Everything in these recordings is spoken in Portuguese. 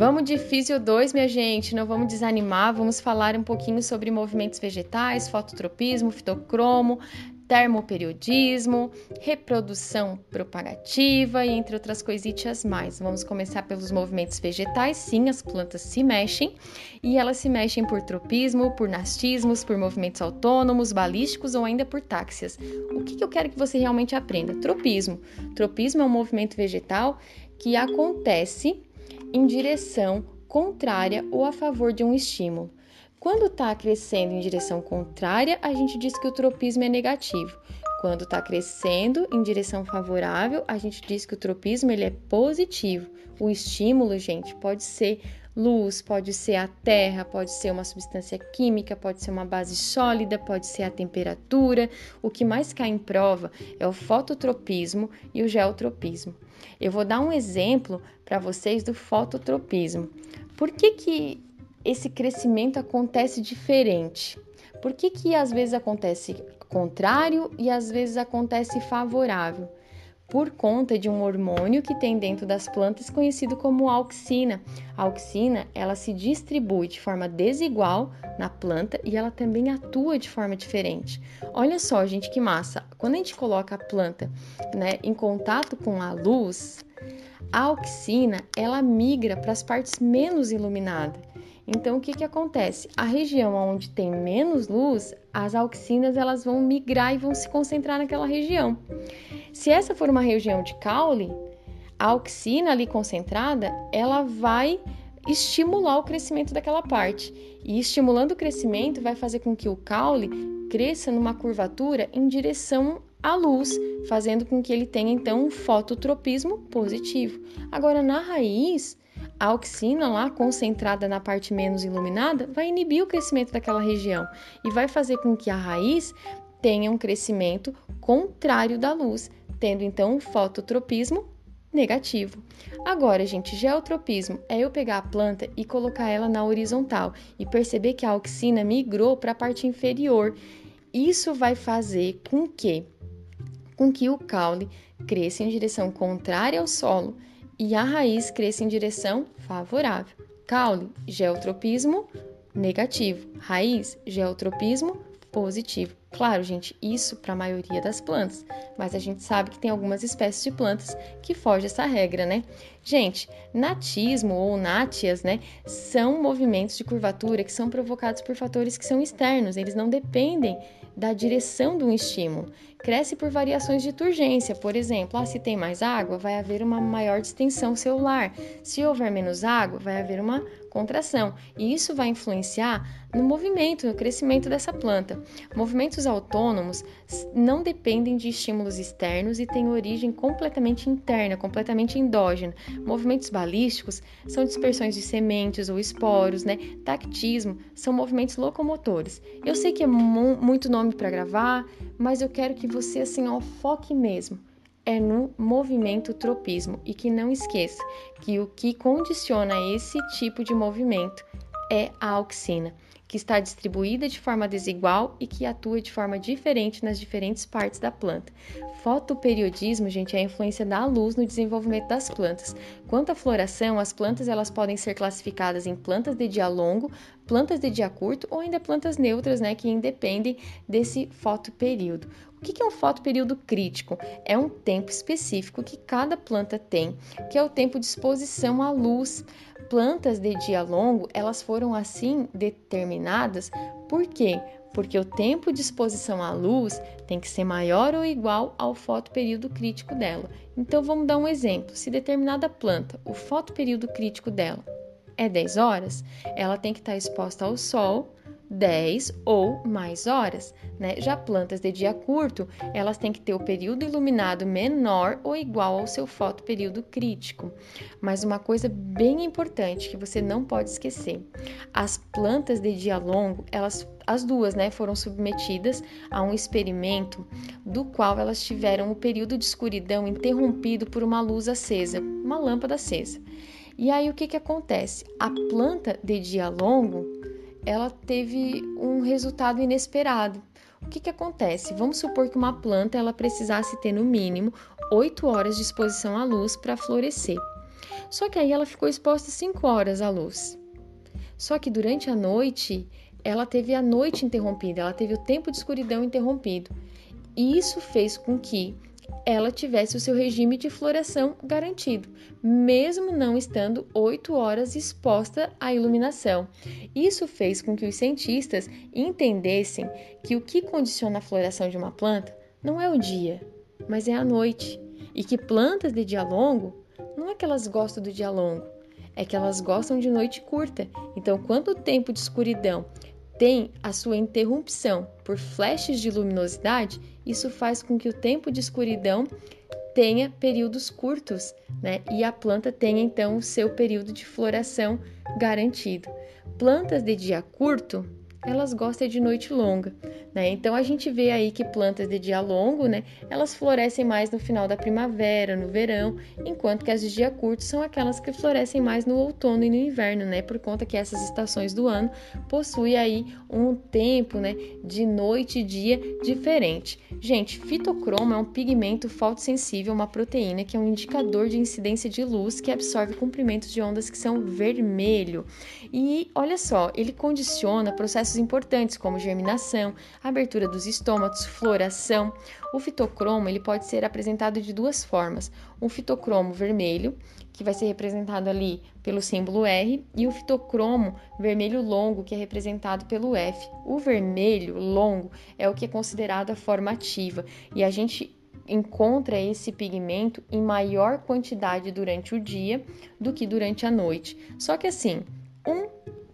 Vamos de Físio 2, minha gente, não vamos desanimar, vamos falar um pouquinho sobre movimentos vegetais, fototropismo, fitocromo, termoperiodismo, reprodução propagativa e entre outras coisitas mais. Vamos começar pelos movimentos vegetais. Sim, as plantas se mexem e elas se mexem por tropismo, por nastismos, por movimentos autônomos, balísticos ou ainda por táxias. O que, que eu quero que você realmente aprenda? Tropismo. Tropismo é um movimento vegetal que acontece em direção contrária ou a favor de um estímulo. Quando está crescendo em direção contrária, a gente diz que o tropismo é negativo. Quando está crescendo em direção favorável, a gente diz que o tropismo ele é positivo. O estímulo, gente, pode ser luz, pode ser a terra, pode ser uma substância química, pode ser uma base sólida, pode ser a temperatura. O que mais cai em prova é o fototropismo e o geotropismo. Eu vou dar um exemplo para vocês do fototropismo. Por que, que esse crescimento acontece diferente? Por que, que às vezes acontece contrário e às vezes acontece favorável? Por conta de um hormônio que tem dentro das plantas conhecido como auxina. A auxina, ela se distribui de forma desigual na planta e ela também atua de forma diferente. Olha só, gente, que massa. Quando a gente coloca a planta, né, em contato com a luz, a auxina, ela migra para as partes menos iluminadas então, o que, que acontece? A região onde tem menos luz, as auxinas elas vão migrar e vão se concentrar naquela região. Se essa for uma região de caule, a auxina ali concentrada, ela vai estimular o crescimento daquela parte. E estimulando o crescimento vai fazer com que o caule cresça numa curvatura em direção à luz, fazendo com que ele tenha então um fototropismo positivo. Agora na raiz, a auxina lá concentrada na parte menos iluminada vai inibir o crescimento daquela região e vai fazer com que a raiz tenha um crescimento contrário da luz, tendo então um fototropismo negativo. Agora, gente, geotropismo é eu pegar a planta e colocar ela na horizontal e perceber que a auxina migrou para a parte inferior. Isso vai fazer com que com que o caule cresça em direção contrária ao solo e a raiz cresça em direção favorável. Caule, geotropismo negativo. Raiz, geotropismo positivo. Claro, gente, isso para a maioria das plantas, mas a gente sabe que tem algumas espécies de plantas que fogem essa regra, né? Gente, natismo ou nátias, né, são movimentos de curvatura que são provocados por fatores que são externos, eles não dependem da direção do estímulo. Cresce por variações de turgência, por exemplo, ah, se tem mais água, vai haver uma maior distensão celular. Se houver menos água, vai haver uma contração. E isso vai influenciar no movimento, no crescimento dessa planta. Movimentos autônomos não dependem de estímulos externos e têm origem completamente interna, completamente endógena. Movimentos balísticos são dispersões de sementes ou esporos, né? Tactismo são movimentos locomotores. Eu sei que é muito nome para gravar, mas eu quero que você assim ó, foque mesmo é no movimento tropismo e que não esqueça que o que condiciona esse tipo de movimento é a auxina, que está distribuída de forma desigual e que atua de forma diferente nas diferentes partes da planta. Fotoperiodismo, gente, é a influência da luz no desenvolvimento das plantas. Quanto à floração, as plantas elas podem ser classificadas em plantas de dia longo, plantas de dia curto ou ainda plantas neutras, né, que independem desse fotoperíodo. O que é um fotoperíodo crítico? É um tempo específico que cada planta tem, que é o tempo de exposição à luz. Plantas de dia longo, elas foram assim determinadas por quê? Porque o tempo de exposição à luz tem que ser maior ou igual ao fotoperíodo crítico dela. Então vamos dar um exemplo. Se determinada planta, o fotoperíodo crítico dela é 10 horas, ela tem que estar exposta ao sol 10 ou mais horas. Né? Já plantas de dia curto, elas têm que ter o período iluminado menor ou igual ao seu fotoperíodo crítico. Mas uma coisa bem importante que você não pode esquecer: as plantas de dia longo, elas as duas, né, foram submetidas a um experimento do qual elas tiveram o período de escuridão interrompido por uma luz acesa, uma lâmpada acesa. E aí o que que acontece? A planta de dia longo, ela teve um resultado inesperado. O que, que acontece? Vamos supor que uma planta ela precisasse ter no mínimo 8 horas de exposição à luz para florescer. Só que aí ela ficou exposta 5 horas à luz. Só que durante a noite, ela teve a noite interrompida, ela teve o tempo de escuridão interrompido. E isso fez com que ela tivesse o seu regime de floração garantido, mesmo não estando 8 horas exposta à iluminação. Isso fez com que os cientistas entendessem que o que condiciona a floração de uma planta não é o dia, mas é a noite, e que plantas de dia longo não é que elas gostam do dia longo, é que elas gostam de noite curta. Então, quando o tempo de escuridão tem a sua interrupção por flashes de luminosidade, isso faz com que o tempo de escuridão tenha períodos curtos, né? E a planta tenha então o seu período de floração garantido. Plantas de dia curto elas gostam de noite longa, né? Então a gente vê aí que plantas de dia longo, né, elas florescem mais no final da primavera, no verão, enquanto que as de dia curto são aquelas que florescem mais no outono e no inverno, né? Por conta que essas estações do ano possuem aí um tempo, né, de noite e dia diferente. Gente, fitocromo é um pigmento fotossensível, uma proteína que é um indicador de incidência de luz que absorve comprimentos de ondas que são vermelho. E olha só, ele condiciona processos importantes como germinação, abertura dos estômatos, floração. O fitocromo ele pode ser apresentado de duas formas: um fitocromo vermelho, que vai ser representado ali pelo símbolo R, e o fitocromo vermelho longo, que é representado pelo F. O vermelho longo é o que é considerado a forma ativa, e a gente encontra esse pigmento em maior quantidade durante o dia do que durante a noite. Só que assim, um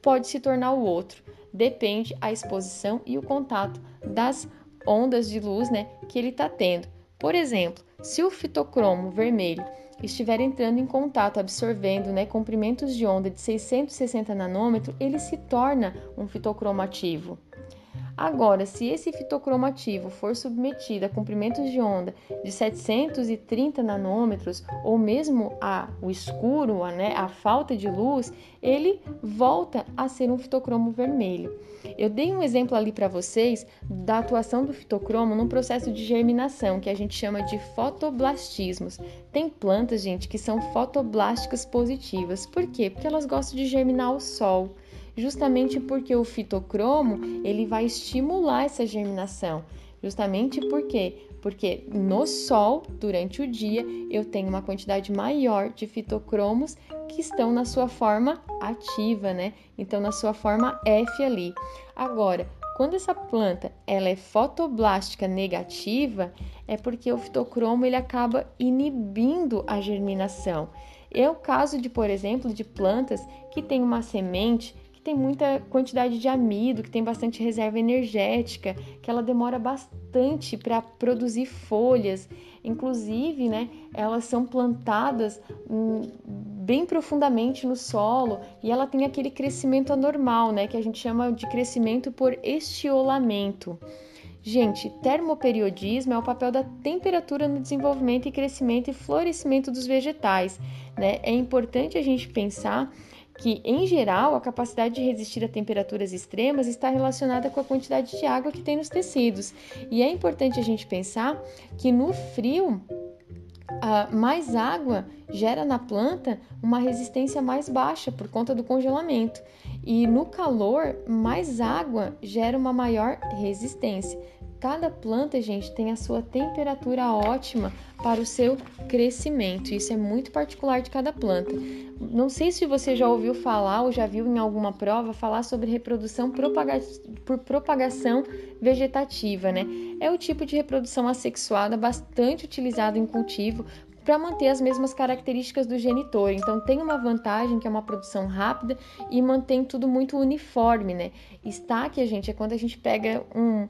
pode se tornar o outro depende a exposição e o contato das ondas de luz né, que ele está tendo. Por exemplo, se o fitocromo vermelho estiver entrando em contato, absorvendo né, comprimentos de onda de 660 nanômetros, ele se torna um fitocromo ativo. Agora, se esse fitocromativo for submetido a comprimentos de onda de 730 nanômetros ou mesmo a o escuro, a, né, a falta de luz, ele volta a ser um fitocromo vermelho. Eu dei um exemplo ali para vocês da atuação do fitocromo num processo de germinação que a gente chama de fotoblastismos. Tem plantas, gente, que são fotoblásticas positivas. Por quê? Porque elas gostam de germinar ao sol justamente porque o fitocromo ele vai estimular essa germinação. Justamente por quê? Porque no sol, durante o dia, eu tenho uma quantidade maior de fitocromos que estão na sua forma ativa, né? Então, na sua forma F ali. Agora, quando essa planta ela é fotoblástica negativa, é porque o fitocromo ele acaba inibindo a germinação. É o caso de, por exemplo, de plantas que têm uma semente que tem muita quantidade de amido, que tem bastante reserva energética, que ela demora bastante para produzir folhas. Inclusive, né, elas são plantadas hum, bem profundamente no solo e ela tem aquele crescimento anormal, né, que a gente chama de crescimento por estiolamento. Gente, termoperiodismo é o papel da temperatura no desenvolvimento e crescimento e florescimento dos vegetais. Né? É importante a gente pensar que, em geral, a capacidade de resistir a temperaturas extremas está relacionada com a quantidade de água que tem nos tecidos. E é importante a gente pensar que no frio, uh, mais água gera na planta uma resistência mais baixa por conta do congelamento. E no calor, mais água gera uma maior resistência. Cada planta, gente, tem a sua temperatura ótima para o seu crescimento. Isso é muito particular de cada planta. Não sei se você já ouviu falar ou já viu em alguma prova falar sobre reprodução propaga por propagação vegetativa, né? É o tipo de reprodução assexuada bastante utilizado em cultivo para manter as mesmas características do genitor. Então tem uma vantagem que é uma produção rápida e mantém tudo muito uniforme, né? Estaque, gente, é quando a gente pega um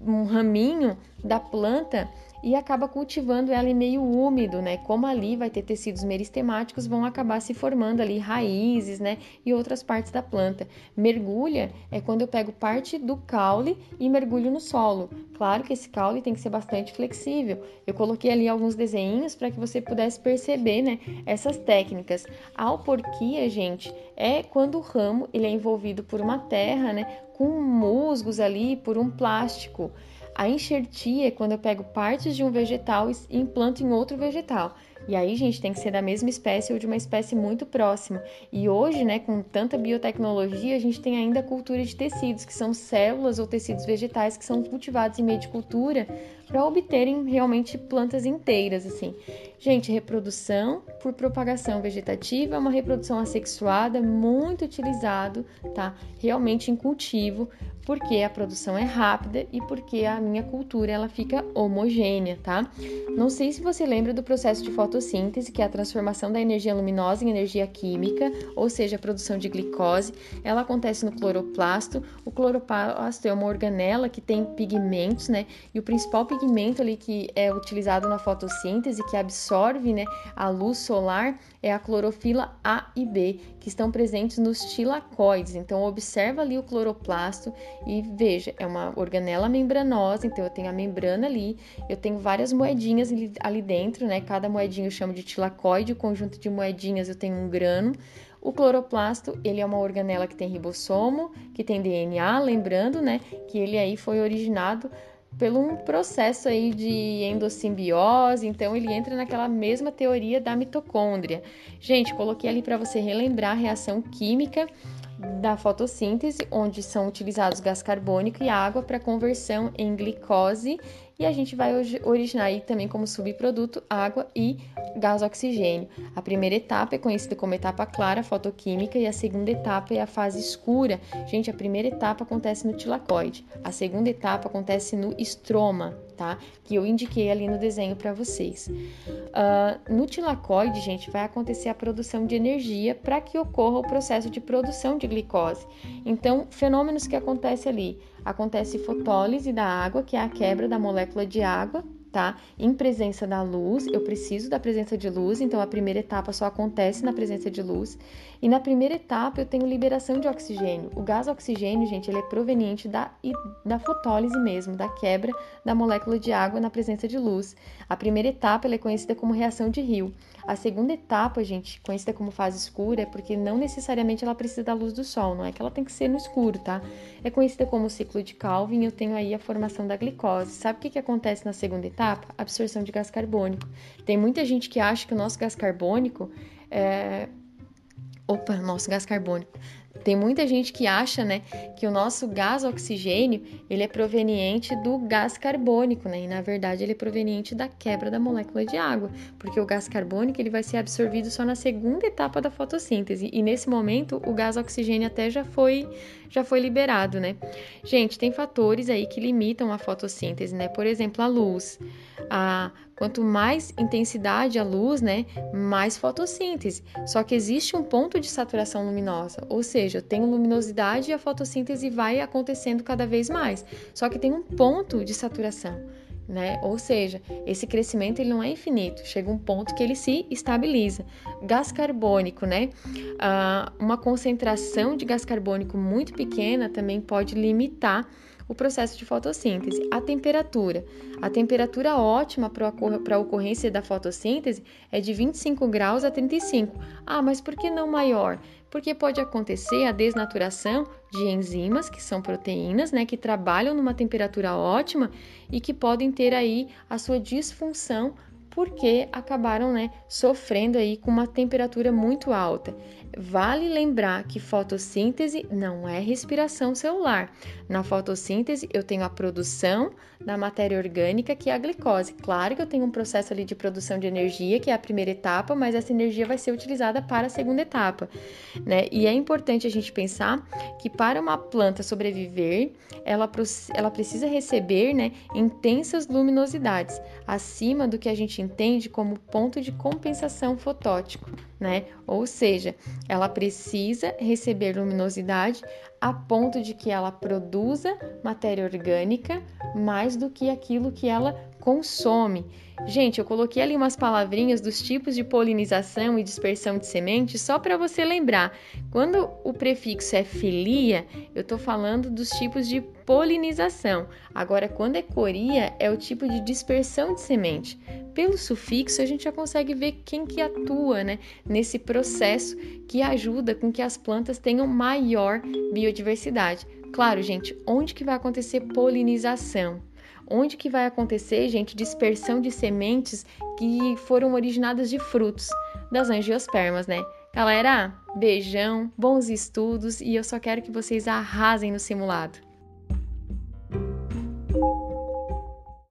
um raminho da planta e acaba cultivando ela em meio úmido, né? Como ali vai ter tecidos meristemáticos, vão acabar se formando ali raízes, né? E outras partes da planta. Mergulha é quando eu pego parte do caule e mergulho no solo. Claro que esse caule tem que ser bastante flexível. Eu coloquei ali alguns desenhos para que você pudesse perceber, né? Essas técnicas. A alporquia, gente, é quando o ramo ele é envolvido por uma terra, né? Com musgos ali, por um plástico. A enxertia é quando eu pego partes de um vegetal e implanto em outro vegetal. E aí, gente, tem que ser da mesma espécie ou de uma espécie muito próxima. E hoje, né, com tanta biotecnologia, a gente tem ainda a cultura de tecidos, que são células ou tecidos vegetais que são cultivados em meio de cultura para obterem realmente plantas inteiras, assim. Gente, reprodução por propagação vegetativa é uma reprodução assexuada muito utilizado, tá? Realmente em cultivo porque a produção é rápida e porque a minha cultura ela fica homogênea, tá? Não sei se você lembra do processo de fotossíntese, que é a transformação da energia luminosa em energia química, ou seja, a produção de glicose. Ela acontece no cloroplasto. O cloroplasto é uma organela que tem pigmentos, né? E o principal pigmento ali que é utilizado na fotossíntese, que absorve, né, a luz solar, é a clorofila A e B, que estão presentes nos tilacoides. Então observa ali o cloroplasto e veja, é uma organela membranosa, então eu tenho a membrana ali, eu tenho várias moedinhas ali dentro, né? Cada moedinha eu chamo de tilacoide, o conjunto de moedinhas eu tenho um grano. O cloroplasto, ele é uma organela que tem ribossomo, que tem DNA, lembrando, né, que ele aí foi originado pelo um processo aí de endossimbiose, então ele entra naquela mesma teoria da mitocôndria. Gente, coloquei ali para você relembrar a reação química da fotossíntese, onde são utilizados gás carbônico e água para conversão em glicose e a gente vai originar aí também como subproduto água e gás oxigênio. A primeira etapa é conhecida como etapa clara, fotoquímica, e a segunda etapa é a fase escura. Gente, a primeira etapa acontece no tilacoide, a segunda etapa acontece no estroma, tá? Que eu indiquei ali no desenho para vocês. Uh, no tilacoide, gente, vai acontecer a produção de energia para que ocorra o processo de produção de glicose. Então, fenômenos que acontecem ali acontece fotólise da água, que é a quebra da molécula de água, tá? Em presença da luz, eu preciso da presença de luz, então a primeira etapa só acontece na presença de luz. E na primeira etapa eu tenho liberação de oxigênio. O gás oxigênio, gente, ele é proveniente da, da fotólise mesmo, da quebra da molécula de água na presença de luz. A primeira etapa é conhecida como reação de Rio. A segunda etapa, gente, conhecida como fase escura, é porque não necessariamente ela precisa da luz do sol, não é que ela tem que ser no escuro, tá? É conhecida como ciclo de Calvin, eu tenho aí a formação da glicose. Sabe o que, que acontece na segunda etapa? Absorção de gás carbônico. Tem muita gente que acha que o nosso gás carbônico é... Opa, nosso gás carbônico tem muita gente que acha, né, que o nosso gás oxigênio, ele é proveniente do gás carbônico, né? E na verdade ele é proveniente da quebra da molécula de água, porque o gás carbônico ele vai ser absorvido só na segunda etapa da fotossíntese. E nesse momento o gás oxigênio até já foi já foi liberado, né? Gente, tem fatores aí que limitam a fotossíntese, né? Por exemplo, a luz. A Quanto mais intensidade a luz, né, mais fotossíntese. Só que existe um ponto de saturação luminosa, ou seja, eu tenho luminosidade e a fotossíntese vai acontecendo cada vez mais. Só que tem um ponto de saturação. Né? Ou seja, esse crescimento ele não é infinito, chega um ponto que ele se estabiliza. Gás carbônico, né? Ah, uma concentração de gás carbônico muito pequena também pode limitar o processo de fotossíntese. A temperatura. A temperatura ótima para a ocorrência da fotossíntese é de 25 graus a 35. Ah, mas por que não maior? Porque pode acontecer a desnaturação de enzimas, que são proteínas, né, que trabalham numa temperatura ótima e que podem ter aí a sua disfunção porque acabaram né, sofrendo aí com uma temperatura muito alta. Vale lembrar que fotossíntese não é respiração celular. Na fotossíntese, eu tenho a produção da matéria orgânica, que é a glicose. Claro que eu tenho um processo ali de produção de energia, que é a primeira etapa, mas essa energia vai ser utilizada para a segunda etapa. Né? E é importante a gente pensar que para uma planta sobreviver, ela, ela precisa receber né, intensas luminosidades, acima do que a gente entende como ponto de compensação fotótico né? Ou seja, ela precisa receber luminosidade a ponto de que ela produza matéria orgânica mais do que aquilo que ela consome. Gente, eu coloquei ali umas palavrinhas dos tipos de polinização e dispersão de sementes só para você lembrar. Quando o prefixo é filia, eu estou falando dos tipos de polinização. Agora, quando é coria, é o tipo de dispersão de semente. Pelo sufixo, a gente já consegue ver quem que atua né, nesse processo que ajuda com que as plantas tenham maior biodiversidade. Claro, gente, onde que vai acontecer polinização? Onde que vai acontecer, gente, dispersão de sementes que foram originadas de frutos das angiospermas, né? Galera, beijão, bons estudos e eu só quero que vocês arrasem no simulado.